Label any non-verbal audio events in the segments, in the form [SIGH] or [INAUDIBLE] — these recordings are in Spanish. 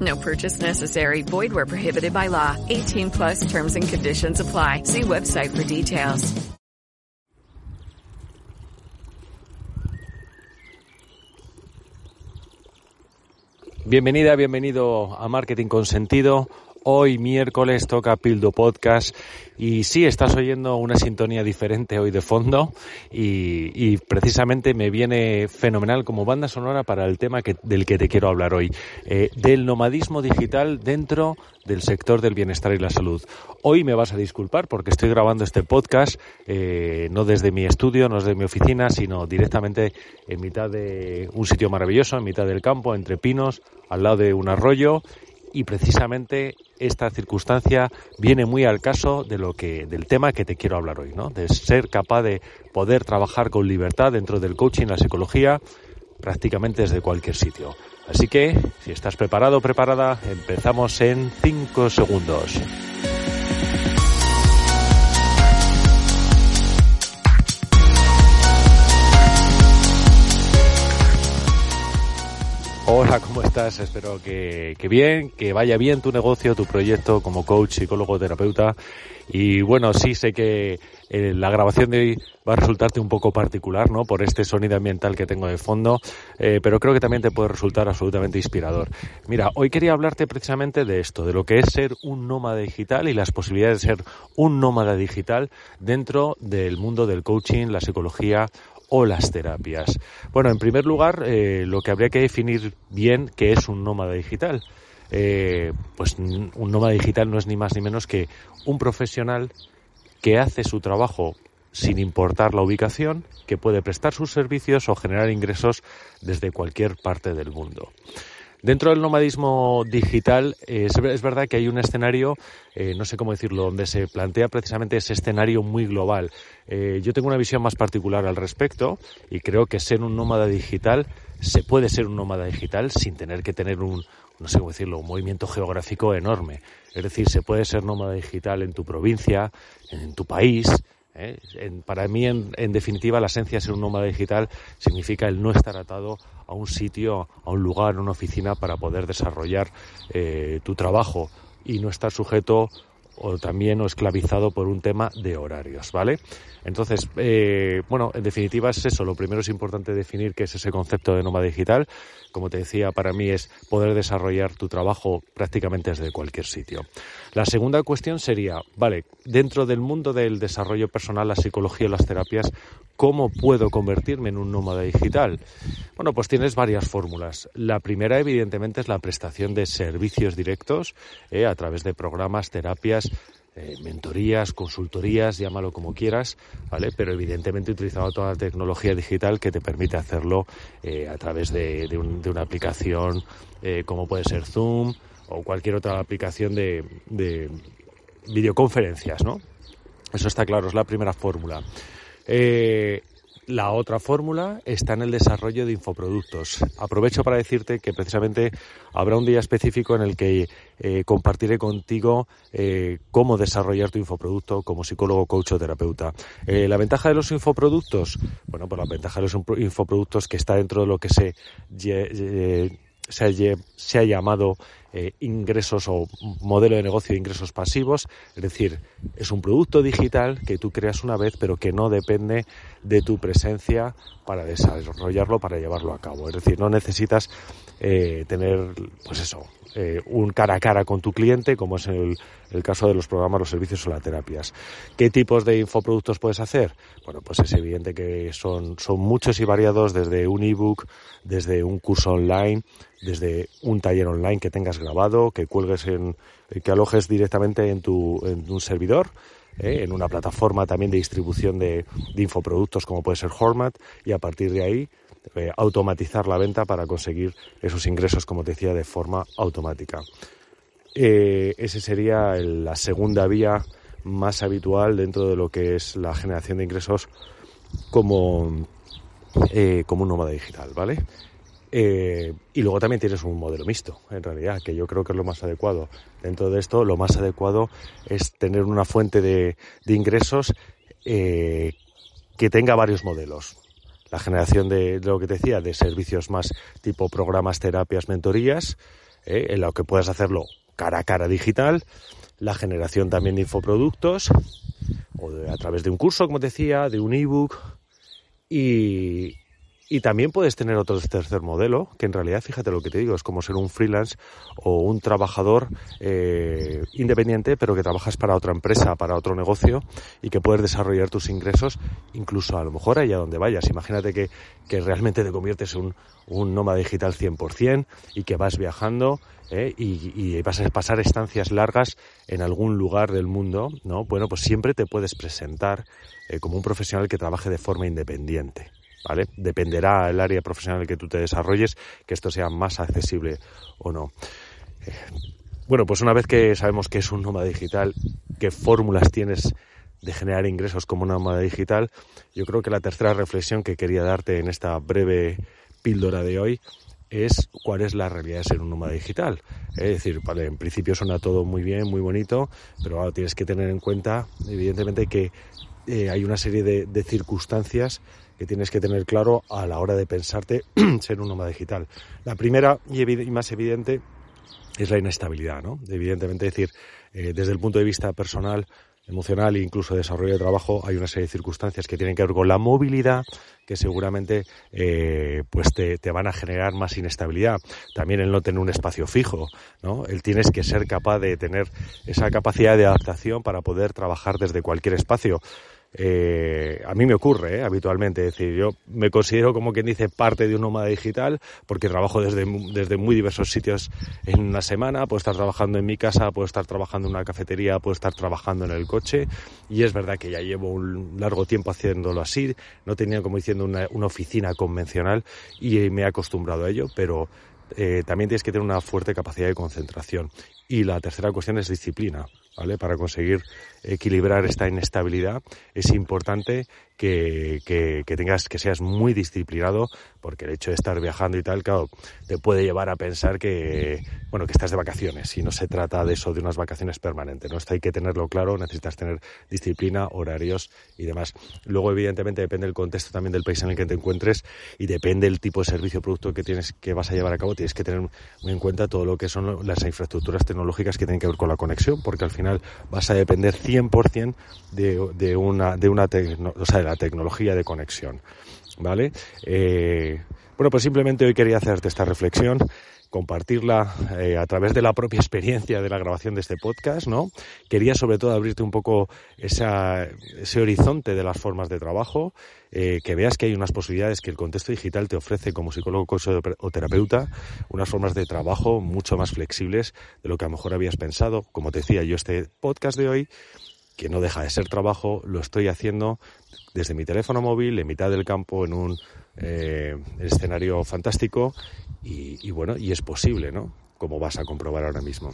No purchase necessary. Void where prohibited by law. 18 plus terms and conditions apply. See website for details. Bienvenida, bienvenido a Marketing con Sentido. Hoy miércoles toca Pildo Podcast y sí, estás oyendo una sintonía diferente hoy de fondo y, precisamente me viene fenomenal como banda sonora para el tema que, del que te quiero hablar hoy, eh, del nomadismo digital dentro del sector del bienestar y la salud. Hoy me vas a disculpar porque estoy grabando este podcast eh, no desde mi estudio, no desde mi oficina, sino directamente en mitad de un sitio maravilloso, en mitad del campo, entre pinos, al lado de un arroyo y precisamente esta circunstancia viene muy al caso de lo que del tema que te quiero hablar hoy, ¿no? De ser capaz de poder trabajar con libertad dentro del coaching, la psicología, prácticamente desde cualquier sitio. Así que, si estás preparado o preparada, empezamos en 5 segundos. Hola, ¿cómo estás? Espero que, bien, que vaya bien tu negocio, tu proyecto como coach, psicólogo, terapeuta. Y bueno, sí sé que eh, la grabación de hoy va a resultarte un poco particular, ¿no? Por este sonido ambiental que tengo de fondo, eh, pero creo que también te puede resultar absolutamente inspirador. Mira, hoy quería hablarte precisamente de esto, de lo que es ser un nómada digital y las posibilidades de ser un nómada digital dentro del mundo del coaching, la psicología o las terapias. Bueno, en primer lugar, eh, lo que habría que definir bien qué es un nómada digital. Eh, pues un nómada digital no es ni más ni menos que un profesional que hace su trabajo sin importar la ubicación, que puede prestar sus servicios o generar ingresos desde cualquier parte del mundo. Dentro del nomadismo digital es, verdad que hay un escenario, eh, no sé cómo decirlo, donde se plantea precisamente ese escenario muy global. Eh, yo tengo una visión más particular al respecto y creo que ser un nómada digital se puede ser un nómada digital sin tener que tener un, no sé cómo decirlo, un movimiento geográfico enorme. Es decir, se puede ser nómada digital en tu provincia, en tu país, ¿eh? para mí, en, definitiva, la esencia de ser un nómada digital significa el no estar atado a un sitio, a un lugar, a una oficina para poder desarrollar eh, tu trabajo y no estar sujeto o también o esclavizado por un tema de horarios, ¿vale? Entonces, eh, bueno, en definitiva es eso. Lo primero es importante definir qué es ese concepto de nómada digital. Como te decía, para mí es poder desarrollar tu trabajo prácticamente desde cualquier sitio. La segunda cuestión sería, vale, dentro del mundo del desarrollo personal, la psicología y las terapias, ¿cómo puedo convertirme en un nómada digital? Bueno, pues tienes varias fórmulas. La primera, evidentemente, es la prestación de servicios directos eh, a través de programas, terapias, eh, mentorías, consultorías, llámalo como quieras, ¿vale? Pero evidentemente utilizando toda la tecnología digital que te permite hacerlo eh, a través de, una aplicación eh, como puede ser Zoom o cualquier otra aplicación de, de videoconferencias, ¿no? Eso está claro, es la primera fórmula. La otra fórmula está en el desarrollo de infoproductos. Aprovecho para decirte que precisamente habrá un día específico en el que eh, compartiré contigo eh, cómo desarrollar tu infoproducto como psicólogo, coach o terapeuta. Eh, la ventaja de los infoproductos, bueno, pues la ventaja de los infoproductos que está dentro de lo que se, se ha llamado eh, ingresos o modelo de negocio de ingresos pasivos, es decir, es un producto digital que tú creas una vez pero que no depende de tu presencia para desarrollarlo, para llevarlo a cabo. Es decir, no necesitas eh, tener, pues eso, eh, un cara a cara con tu cliente, como es el, el, caso de los programas, los servicios o las terapias. ¿Qué tipos de infoproductos puedes hacer? Bueno, pues es evidente que son, son muchos y variados, desde un ebook, desde un curso online, desde un taller online que tengas grabado, que cuelgues en, que alojes directamente en tu, en un servidor, eh, en una plataforma también de distribución de, de, infoproductos como puede ser Hormat y a partir de ahí eh, automatizar la venta para conseguir esos ingresos, como te decía, de forma automática. Eh, esa sería la segunda vía más habitual dentro de lo que es la generación de ingresos como, eh, como un nómada digital, ¿vale? Eh, y luego también tienes un modelo mixto, en realidad, que yo creo que es lo más adecuado. Dentro de esto, lo más adecuado es tener una fuente de, ingresos eh, que tenga varios modelos. La generación de, lo que decía, de servicios más tipo programas, terapias, mentorías, eh, en lo que puedas hacerlo cara a cara digital. La generación también de infoproductos, o a través de un curso, como te decía, de un ebook. Y, y también puedes tener otro tercer modelo, que en realidad, fíjate lo que te digo, es como ser un freelance o un trabajador eh, independiente, pero que trabajas para otra empresa, para otro negocio y que puedes desarrollar tus ingresos incluso a lo mejor allá donde vayas. Imagínate que, que realmente te conviertes en un, un nómada digital 100% y que vas viajando eh, y, y, vas a pasar estancias largas en algún lugar del mundo, ¿no? Bueno, pues siempre te puedes presentar eh, como un profesional que trabaje de forma independiente. ¿Vale? Dependerá el área profesional que tú te desarrolles que esto sea más accesible o no. Eh, bueno, pues una vez que sabemos que es un nómada digital, qué fórmulas tienes de generar ingresos como nómada digital, yo creo que la tercera reflexión que quería darte en esta breve píldora de hoy es cuál es la realidad de ser un nómada digital. Es decir, vale, en principio suena todo muy bien, muy bonito, pero ahora tienes que tener en cuenta, evidentemente, que eh, hay una serie de, de circunstancias que tienes que tener claro a la hora de pensarte [CLEARS THROAT] ser un nómada digital. La primera y, más evidente es la inestabilidad, ¿no? Evidentemente, decir, eh, desde el punto de vista personal, emocional e incluso de desarrollo de trabajo, hay una serie de circunstancias que tienen que ver con la movilidad que seguramente eh, pues te, te, van a generar más inestabilidad. También el no tener un espacio fijo, ¿no? El tienes que ser capaz de tener esa capacidad de adaptación para poder trabajar desde cualquier espacio. Eh, a mí me ocurre ¿eh? habitualmente, es decir, yo me considero como quien dice parte de un nómada digital porque trabajo desde, desde muy diversos sitios en una semana, puedo estar trabajando en mi casa, puedo estar trabajando en una cafetería, puedo estar trabajando en el coche y es verdad que ya llevo un largo tiempo haciéndolo así, no tenía como diciendo una, oficina convencional y me he acostumbrado a ello, pero eh, también tienes que tener una fuerte capacidad de concentración. Y la tercera cuestión es disciplina. Para conseguir equilibrar esta inestabilidad es importante que, tengas, que seas muy disciplinado, porque el hecho de estar viajando y tal, claro, te puede llevar a pensar que, bueno, que estás de vacaciones y no se trata de eso, de unas vacaciones permanentes, ¿no? Esto hay que tenerlo claro, necesitas tener disciplina, horarios y demás. Luego, evidentemente, depende del contexto también del país en el que te encuentres y depende del tipo de servicio o producto que tienes, que vas a llevar a cabo, tienes que tener en cuenta todo lo que son las infraestructuras tecnológicas que tienen que ver con la conexión, porque al final vas a depender 100% de, de una, de una o sea, de la tecnología de conexión. ¿Vale? Eh, bueno, pues simplemente hoy quería hacerte esta reflexión compartirla eh, a través de la propia experiencia de la grabación de este podcast, ¿no? Quería sobre todo abrirte un poco esa, ese horizonte de las formas de trabajo, eh, que veas que hay unas posibilidades que el contexto digital te ofrece como psicólogo o terapeuta, unas formas de trabajo mucho más flexibles de lo que a lo mejor habías pensado. Como te decía, yo este podcast de hoy que no deja de ser trabajo, lo estoy haciendo desde mi teléfono móvil, en mitad del campo, en un eh, escenario fantástico y, y, bueno, y es posible, ¿no? Como vas a comprobar ahora mismo.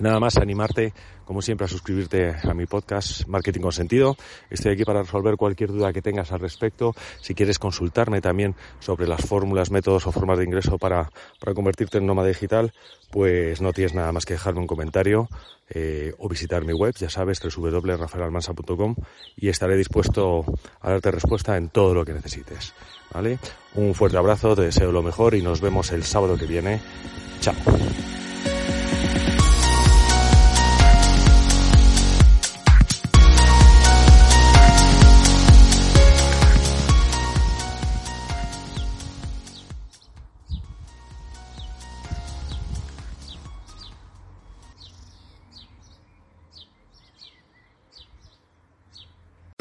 Nada más animarte, como siempre, a suscribirte a mi podcast Marketing con Sentido. Estoy aquí para resolver cualquier duda que tengas al respecto. Si quieres consultarme también sobre las fórmulas, métodos o formas de ingreso para, para convertirte en nómada digital, pues no tienes nada más que dejarme un comentario eh, o visitar mi web, ya sabes, www.rafaelalmansa.com y estaré dispuesto a darte respuesta en todo lo que necesites. ¿Vale? Un fuerte abrazo, te deseo lo mejor y nos vemos el sábado que viene. Chao.